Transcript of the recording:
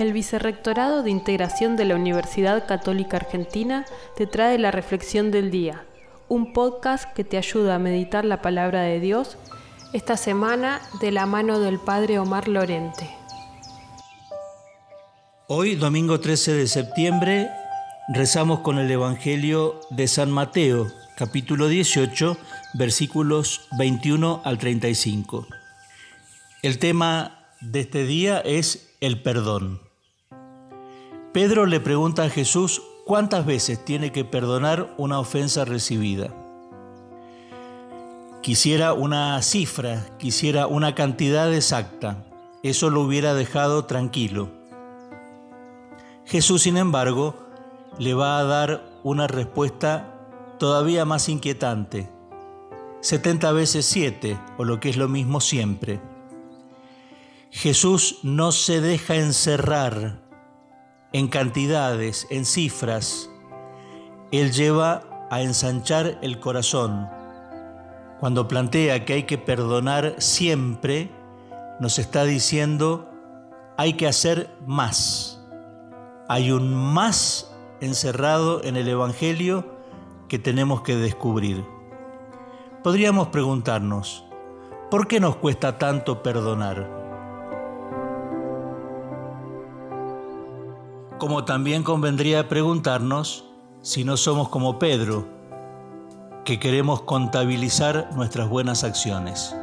El Vicerrectorado de Integración de la Universidad Católica Argentina te trae la Reflexión del Día, un podcast que te ayuda a meditar la palabra de Dios esta semana de la mano del Padre Omar Lorente. Hoy, domingo 13 de septiembre, rezamos con el Evangelio de San Mateo, capítulo 18, versículos 21 al 35. El tema de este día es el perdón. Pedro le pregunta a Jesús cuántas veces tiene que perdonar una ofensa recibida. Quisiera una cifra, quisiera una cantidad exacta. Eso lo hubiera dejado tranquilo. Jesús, sin embargo, le va a dar una respuesta todavía más inquietante. 70 veces 7, o lo que es lo mismo siempre. Jesús no se deja encerrar en cantidades, en cifras, Él lleva a ensanchar el corazón. Cuando plantea que hay que perdonar siempre, nos está diciendo, hay que hacer más. Hay un más encerrado en el Evangelio que tenemos que descubrir. Podríamos preguntarnos, ¿por qué nos cuesta tanto perdonar? Como también convendría preguntarnos si no somos como Pedro, que queremos contabilizar nuestras buenas acciones.